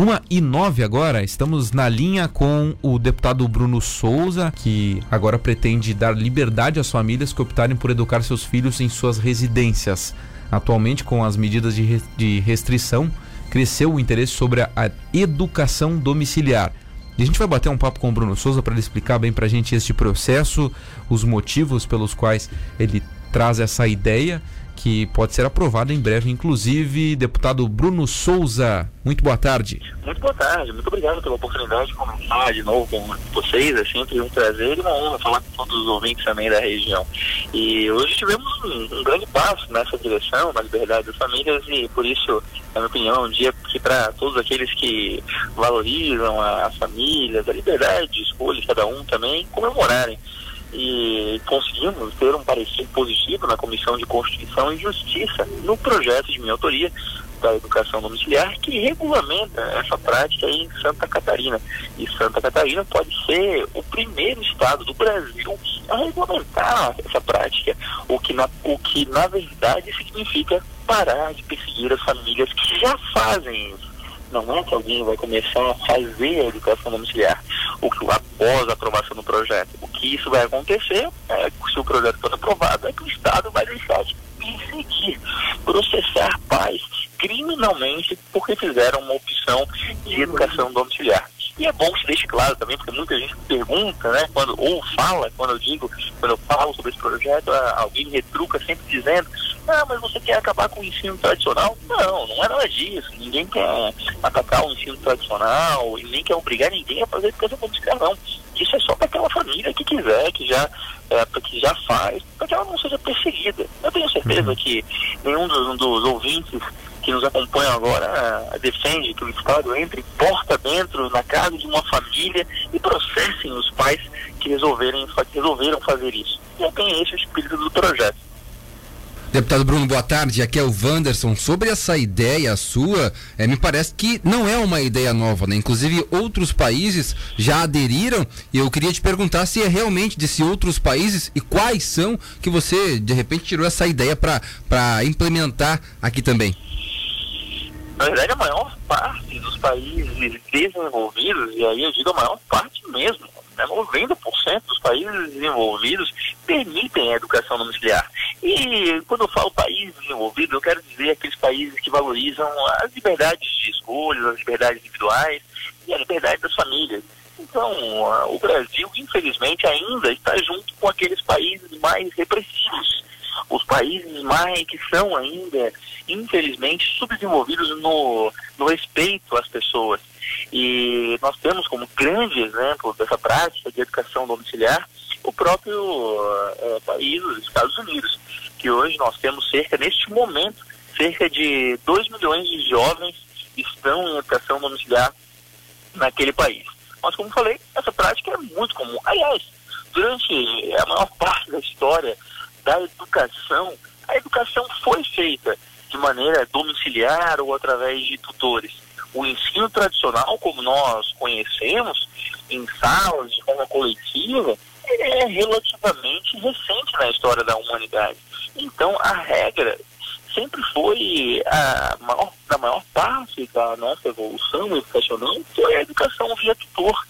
Uma e nove agora, estamos na linha com o deputado Bruno Souza, que agora pretende dar liberdade às famílias que optarem por educar seus filhos em suas residências. Atualmente, com as medidas de, de restrição, cresceu o interesse sobre a, a educação domiciliar. E a gente vai bater um papo com o Bruno Souza para ele explicar bem para a gente este processo, os motivos pelos quais ele traz essa ideia que pode ser aprovada em breve, inclusive. Deputado Bruno Souza, muito boa tarde. Muito boa tarde, muito obrigado pela oportunidade de conversar de novo com vocês. É sempre um prazer e uma honra falar com todos os ouvintes também da região. E hoje tivemos um, um grande passo nessa direção, na liberdade das famílias, e por isso, na minha opinião, é um dia que para todos aqueles que valorizam a, a família, a liberdade de escolha de cada um também, comemorarem e conseguimos ter um parecer positivo na Comissão de Constituição e Justiça no projeto de minha autoria da educação domiciliar que regulamenta essa prática em Santa Catarina. E Santa Catarina pode ser o primeiro estado do Brasil a regulamentar essa prática, o que na, o que na verdade significa parar de perseguir as famílias que já fazem isso. Não é que alguém vai começar a fazer a educação domiciliar, o que após a aprovação do projeto que isso vai acontecer, é, se o projeto for aprovado, é que o Estado vai deixar de perseguir, processar pais criminalmente porque fizeram uma opção de educação domiciliar. E é bom que se deixe claro também, porque muita gente pergunta, né, quando, ou fala, quando eu digo, quando eu falo sobre esse projeto, alguém me retruca sempre dizendo, ah, mas você quer acabar com o ensino tradicional? Não, não é nada disso. Ninguém quer atacar o ensino tradicional e nem quer obrigar ninguém a fazer educação domiciliar, não. Isso é só para aquela família que quiser, que já, é, que já faz, para que ela não seja perseguida. Eu tenho certeza uhum. que nenhum dos, dos ouvintes que nos acompanham agora defende que o Estado entre porta dentro na casa de uma família e processem os pais que resolverem, que resolveram fazer isso. E eu tenho esse o espírito do projeto. Deputado Bruno, boa tarde. Aqui é o Wanderson. Sobre essa ideia sua, é, me parece que não é uma ideia nova, né? Inclusive, outros países já aderiram e eu queria te perguntar se é realmente desse outros países e quais são que você, de repente, tirou essa ideia para implementar aqui também. Na verdade, a maior parte dos países desenvolvidos, e aí eu digo a maior parte mesmo, né, 90% dos países desenvolvidos permitem a educação domiciliar. E quando eu falo países desenvolvidos, eu quero dizer aqueles países que valorizam as liberdades de escolhas, as liberdades individuais e a liberdade das famílias. Então, o Brasil, infelizmente, ainda está junto com aqueles países mais repressivos, os países mais que são ainda, infelizmente, subdesenvolvidos no, no respeito às pessoas. E nós temos como grande exemplo dessa prática de educação domiciliar próprio uh, país, os Estados Unidos, que hoje nós temos cerca, neste momento, cerca de 2 milhões de jovens estão em educação domiciliar naquele país. Mas, como falei, essa prática é muito comum. Aliás, durante a maior parte da história da educação, a educação foi feita de maneira domiciliar ou através de tutores. O ensino tradicional, como nós conhecemos, em salas, de forma coletiva, relativamente recente na história da humanidade. Então, a regra sempre foi a maior, da maior parte da nossa evolução educacional foi a educação via tutor,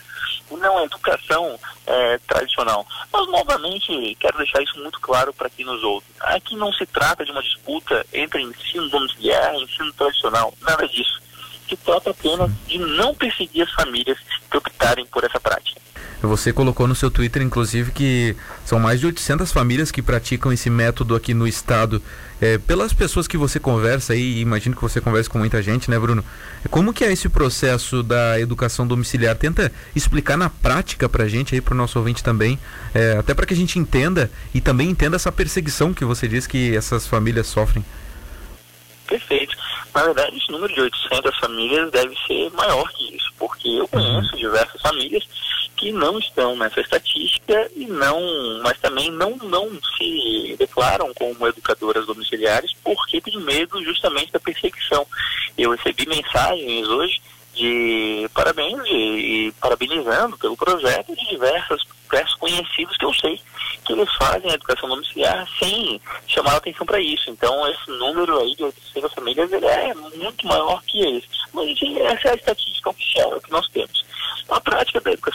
não a educação é, tradicional. Mas, novamente, quero deixar isso muito claro para quem nos ouve. Aqui não se trata de uma disputa entre ensino domiciliar e ensino tradicional, nada disso. Se trata apenas de não perseguir as famílias que optarem por essa prática. Você colocou no seu Twitter, inclusive, que são mais de 800 famílias que praticam esse método aqui no estado. É, pelas pessoas que você conversa aí, imagino que você conversa com muita gente, né, Bruno? Como que é esse processo da educação domiciliar? Tenta explicar na prática pra gente aí, pro nosso ouvinte também, é, até para que a gente entenda e também entenda essa perseguição que você diz que essas famílias sofrem. Perfeito. Na verdade, esse número de 800 famílias deve ser maior que isso, porque eu conheço diversas famílias que não estão nessa estatística e não, mas também não, não se declaram como educadoras domiciliares porque tem medo justamente da perseguição. Eu recebi mensagens hoje de parabéns e, parabenizando pelo projeto de diversas diversos conhecidos que eu sei que eles fazem a educação domiciliar sem chamar atenção para isso. Então, esse número aí de 800 famílias ele é muito maior que eles. Mas, enfim, essa é a estatística oficial que nós temos. A prática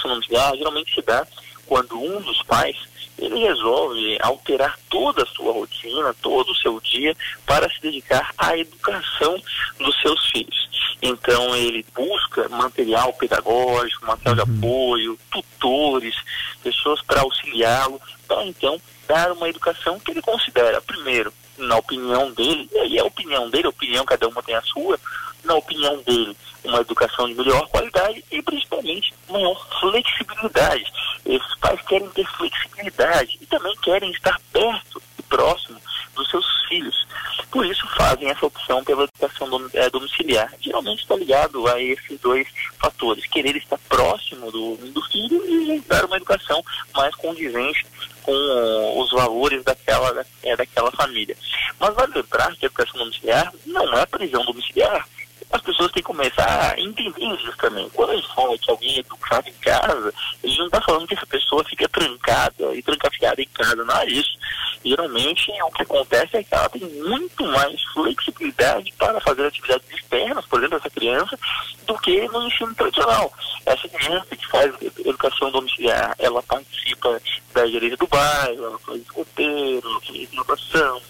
educação domiciliar geralmente se dá quando um dos pais ele resolve alterar toda a sua rotina, todo o seu dia, para se dedicar à educação dos seus filhos. Então ele busca material pedagógico, material de uhum. apoio, tutores, pessoas para auxiliá-lo, para então dar uma educação que ele considera, primeiro, na opinião dele, e aí é a opinião dele, a opinião cada uma tem a sua, na opinião dele, uma educação de melhor qualidade e principalmente maior flexibilidade. Esses pais querem ter flexibilidade e também querem estar perto e próximo dos seus filhos. Por isso fazem essa opção pela educação é, domiciliar. Geralmente está ligado a esses dois fatores, querer estar próximo do, do filho e dar uma educação mais condizente com os valores daquela, é, daquela família. Mas vale lembrar que a educação domiciliar não é prisão domiciliar as pessoas têm que começar a entender isso também. Quando a gente fala que alguém é educado em casa, a gente não está falando que essa pessoa fica trancada e trancafiada em casa, não é isso. Geralmente o que acontece é que ela tem muito mais flexibilidade para fazer atividades externas, por exemplo, essa criança, do que no ensino tradicional. Essa criança que faz educação domiciliar, ela participa da gerência do bairro, ela faz escoteiro, inovação,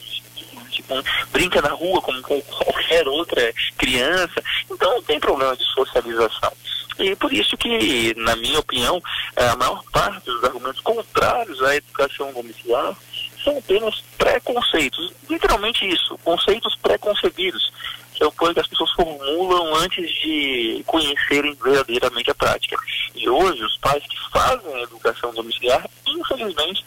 tipo, brinca na rua como qualquer outra criança. Então não tem problema de socialização. E por isso que, na minha opinião, a maior parte dos argumentos contrários à educação domiciliar são apenas preconceitos. Literalmente isso, conceitos preconcebidos é o que as pessoas formulam antes de conhecerem verdadeiramente a prática. E hoje, os pais que fazem a educação domiciliar, infelizmente,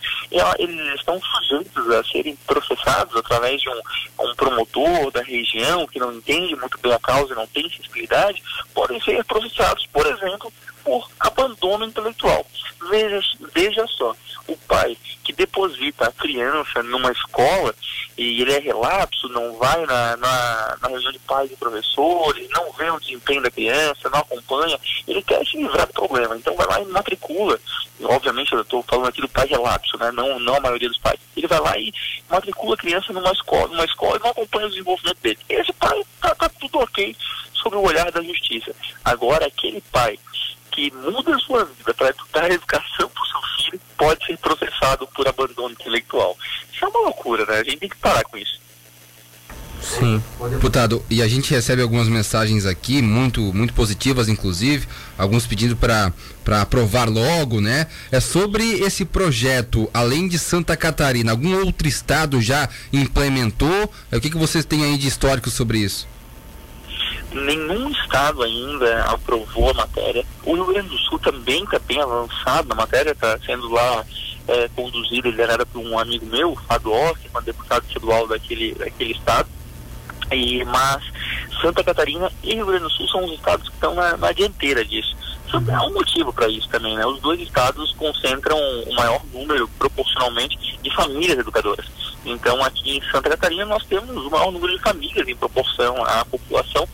eles estão sujeitos a serem processados através de um, um promotor da região que não entende muito bem a causa e não tem sensibilidade, podem ser processados, por exemplo, por abandono intelectual. Veja, veja só, o pai que deposita a criança numa escola e ele é relapso, não vai na, na, na de pais e professores, não vê o desempenho da criança, não acompanha, ele quer se livrar do problema. Então vai lá e matricula. Obviamente eu estou falando aqui do pai relapso, né? não, não a maioria dos pais. Ele vai lá e matricula a criança numa escola, numa escola e não acompanha o desenvolvimento dele. Esse pai está tá tudo ok sobre o olhar da justiça. Agora, aquele pai que muda a sua vida para dar educação para o seu filho pode ser processado por abandono intelectual. Isso é uma loucura, né? A gente tem que parar com isso. Sim. Deputado, e a gente recebe algumas mensagens aqui, muito, muito positivas, inclusive, alguns pedindo para aprovar logo, né? É sobre esse projeto, além de Santa Catarina, algum outro estado já implementou? O que, que vocês têm aí de histórico sobre isso? nenhum estado ainda aprovou a matéria. O Rio Grande do Sul também está bem avançado, a matéria está sendo lá é, conduzida, liderada por um amigo meu, Fábio um deputado estadual daquele, daquele estado. E, mas Santa Catarina e Rio Grande do Sul são os estados que estão na, na dianteira disso. Há um motivo para isso também, né? Os dois estados concentram o maior número, proporcionalmente, de famílias educadoras. Então, aqui em Santa Catarina, nós temos o maior número de famílias em proporção à população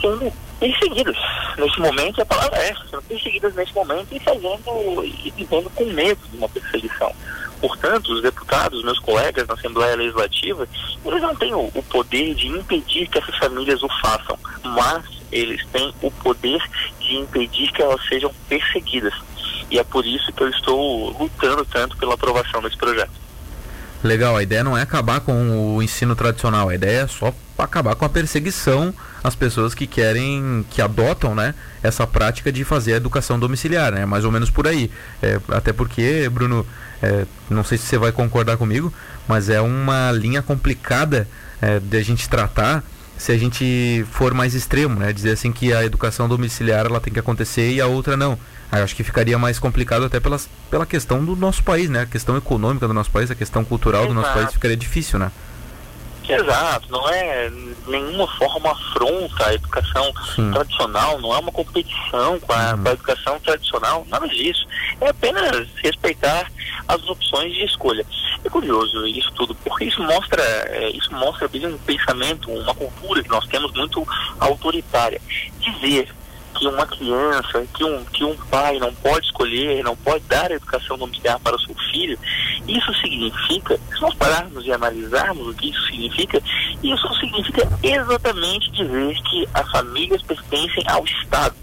sendo perseguidas nesse momento, a palavra é sendo perseguidas nesse momento e fazendo e vivendo com medo de uma perseguição. Portanto, os deputados, meus colegas na Assembleia Legislativa, eles não têm o, o poder de impedir que essas famílias o façam, mas eles têm o poder de impedir que elas sejam perseguidas. E é por isso que eu estou lutando tanto pela aprovação desse projeto. Legal, a ideia não é acabar com o ensino tradicional, a ideia é só acabar com a perseguição às pessoas que querem, que adotam, né, essa prática de fazer a educação domiciliar, né, mais ou menos por aí. É, até porque, Bruno, é, não sei se você vai concordar comigo, mas é uma linha complicada é, de a gente tratar se a gente for mais extremo, né, dizer assim que a educação domiciliar ela tem que acontecer e a outra não. Aí acho que ficaria mais complicado até pelas, pela questão do nosso país, né? A questão econômica do nosso país, a questão cultural Exato. do nosso país ficaria difícil, né? Exato, não é nenhuma forma afronta à educação Sim. tradicional, não é uma competição com a, uhum. com a, educação tradicional, nada disso. É apenas respeitar as opções de escolha. É curioso isso tudo, porque isso mostra, é, isso mostra um pensamento, uma cultura que nós temos muito autoritária. Dizer que uma criança, que um, que um pai não pode escolher, não pode dar a educação domiciliar para o seu filho, isso significa, se nós pararmos e analisarmos o que isso significa, isso significa exatamente dizer que as famílias pertencem ao Estado.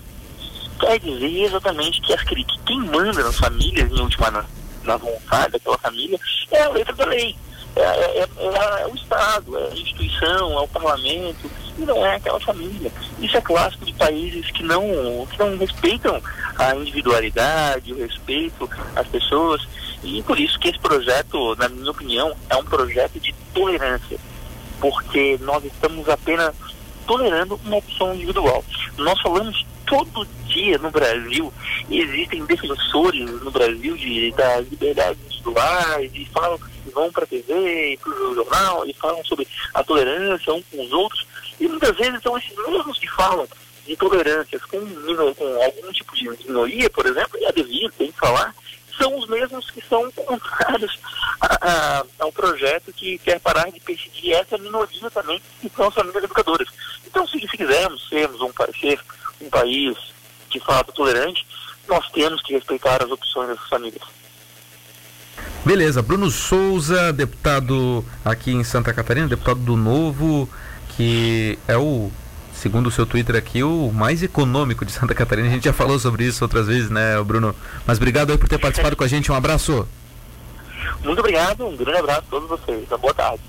Quer dizer exatamente que, as, que quem manda nas famílias, em última na, na vontade daquela família, é a letra da lei. É, é, é, é, o Estado, é a instituição, é o parlamento, não é aquela família. Isso é clássico de países que não, que não respeitam a individualidade, o respeito às pessoas, e por isso que esse projeto, na minha opinião, é um projeto de tolerância, porque nós estamos apenas tolerando uma opção individual. Nós falamos todo dia no Brasil, existem defensores no Brasil de, das liberdades individuais, e falam vão para a TV para o jornal e falam sobre a tolerância uns com os outros. E muitas vezes são esses mesmos que falam de tolerâncias com, com algum tipo de minoria, por exemplo, e a devia, tem que falar, são os mesmos que são contrários a, a, ao projeto que quer parar de perseguir essa minoria também, que são as famílias educadoras. Então, se, se quisermos sermos um, ser um país de fato tolerante, nós temos que respeitar as opções dessas famílias. Beleza, Bruno Souza, deputado aqui em Santa Catarina, deputado do Novo, que é o, segundo o seu Twitter aqui, o mais econômico de Santa Catarina. A gente já falou sobre isso outras vezes, né, Bruno? Mas obrigado aí por ter participado com a gente. Um abraço. Muito obrigado, um grande abraço a todos vocês. Boa tarde.